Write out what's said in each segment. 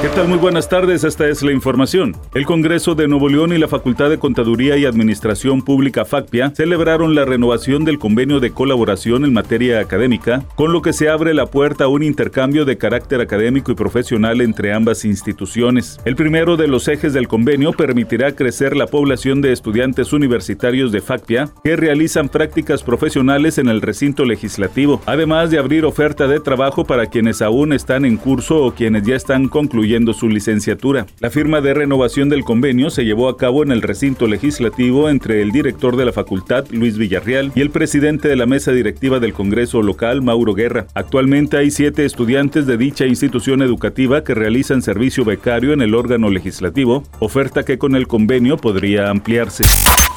¿Qué tal? Muy buenas tardes, esta es la información. El Congreso de Nuevo León y la Facultad de Contaduría y Administración Pública FACPIA celebraron la renovación del convenio de colaboración en materia académica, con lo que se abre la puerta a un intercambio de carácter académico y profesional entre ambas instituciones. El primero de los ejes del convenio permitirá crecer la población de estudiantes universitarios de FACPIA que realizan prácticas profesionales en el recinto legislativo, además de abrir oferta de trabajo para quienes aún están en curso o quienes ya están concluyendo su licenciatura. La firma de renovación del convenio se llevó a cabo en el recinto legislativo entre el director de la facultad, Luis Villarreal, y el presidente de la mesa directiva del Congreso local, Mauro Guerra. Actualmente hay siete estudiantes de dicha institución educativa que realizan servicio becario en el órgano legislativo, oferta que con el convenio podría ampliarse.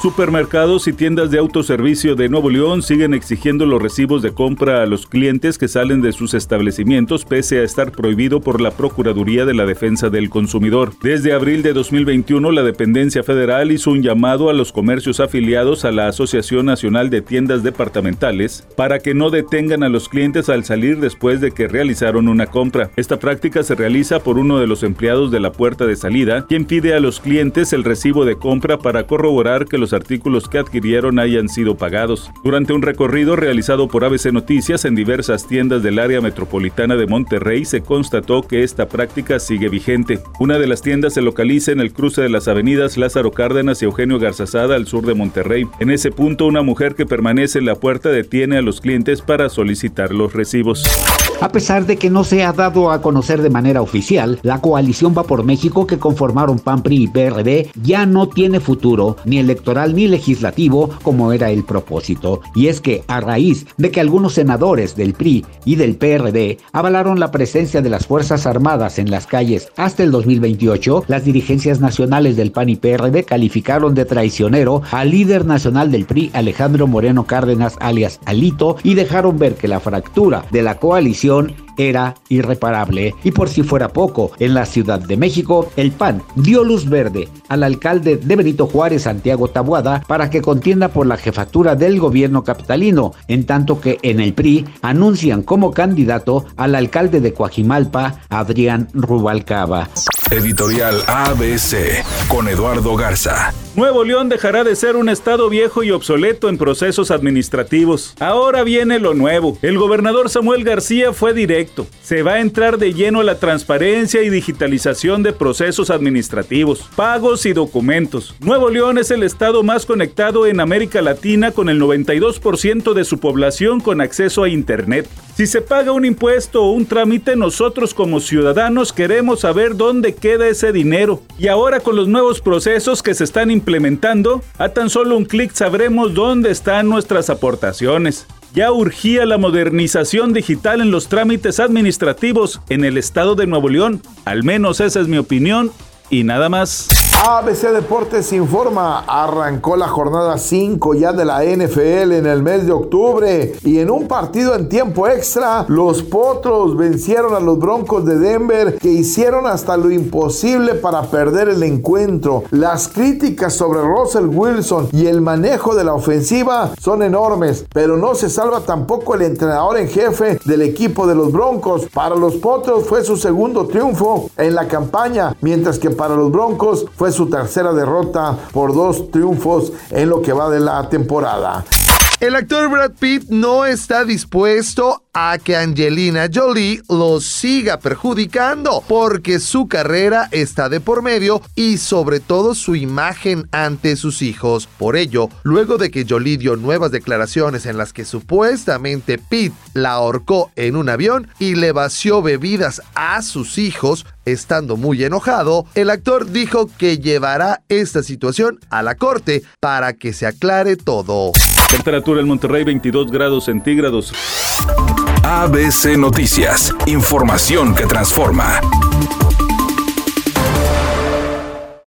Supermercados y tiendas de autoservicio de Nuevo León siguen exigiendo los recibos de compra a los clientes que salen de sus establecimientos pese a estar prohibido por la Procuraduría de la Defensa del Consumidor. Desde abril de 2021, la dependencia federal hizo un llamado a los comercios afiliados a la Asociación Nacional de Tiendas Departamentales para que no detengan a los clientes al salir después de que realizaron una compra. Esta práctica se realiza por uno de los empleados de la puerta de salida, quien pide a los clientes el recibo de compra para corroborar que los artículos que adquirieron hayan sido pagados. Durante un recorrido realizado por ABC Noticias en diversas tiendas del área metropolitana de Monterrey se constató que esta práctica sigue vigente. Una de las tiendas se localiza en el cruce de las avenidas Lázaro Cárdenas y Eugenio Garzazada al sur de Monterrey. En ese punto una mujer que permanece en la puerta detiene a los clientes para solicitar los recibos. A pesar de que no se ha dado a conocer de manera oficial, la coalición Va por México que conformaron PAN, PRI y PRD ya no tiene futuro ni electoral ni legislativo como era el propósito. Y es que a raíz de que algunos senadores del PRI y del PRD avalaron la presencia de las Fuerzas Armadas en las calles hasta el 2028, las dirigencias nacionales del PAN y PRD calificaron de traicionero al líder nacional del PRI Alejandro Moreno Cárdenas alias Alito y dejaron ver que la fractura de la coalición era irreparable. Y por si fuera poco, en la Ciudad de México, el PAN dio luz verde al alcalde de Benito Juárez, Santiago Tabuada, para que contienda por la jefatura del gobierno capitalino, en tanto que en el PRI anuncian como candidato al alcalde de Coajimalpa, Adrián Rubalcaba. Editorial ABC con Eduardo Garza. Nuevo León dejará de ser un estado viejo y obsoleto en procesos administrativos. Ahora viene lo nuevo. El gobernador Samuel García fue directo. Se va a entrar de lleno a la transparencia y digitalización de procesos administrativos, pagos y documentos. Nuevo León es el estado más conectado en América Latina con el 92% de su población con acceso a Internet. Si se paga un impuesto o un trámite, nosotros como ciudadanos queremos saber dónde queda ese dinero. Y ahora con los nuevos procesos que se están implementando, a tan solo un clic sabremos dónde están nuestras aportaciones. Ya urgía la modernización digital en los trámites administrativos en el estado de Nuevo León. Al menos esa es mi opinión y nada más. ABC Deportes informa, arrancó la jornada 5 ya de la NFL en el mes de octubre y en un partido en tiempo extra, los Potros vencieron a los Broncos de Denver que hicieron hasta lo imposible para perder el encuentro. Las críticas sobre Russell Wilson y el manejo de la ofensiva son enormes, pero no se salva tampoco el entrenador en jefe del equipo de los Broncos. Para los Potros fue su segundo triunfo en la campaña, mientras que para los Broncos fue su tercera derrota por dos triunfos en lo que va de la temporada. El actor Brad Pitt no está dispuesto a que Angelina Jolie lo siga perjudicando porque su carrera está de por medio y sobre todo su imagen ante sus hijos. Por ello, luego de que Jolie dio nuevas declaraciones en las que supuestamente Pitt la ahorcó en un avión y le vació bebidas a sus hijos, estando muy enojado, el actor dijo que llevará esta situación a la corte para que se aclare todo. Temperatura en Monterrey 22 grados centígrados. ABC Noticias, información que transforma.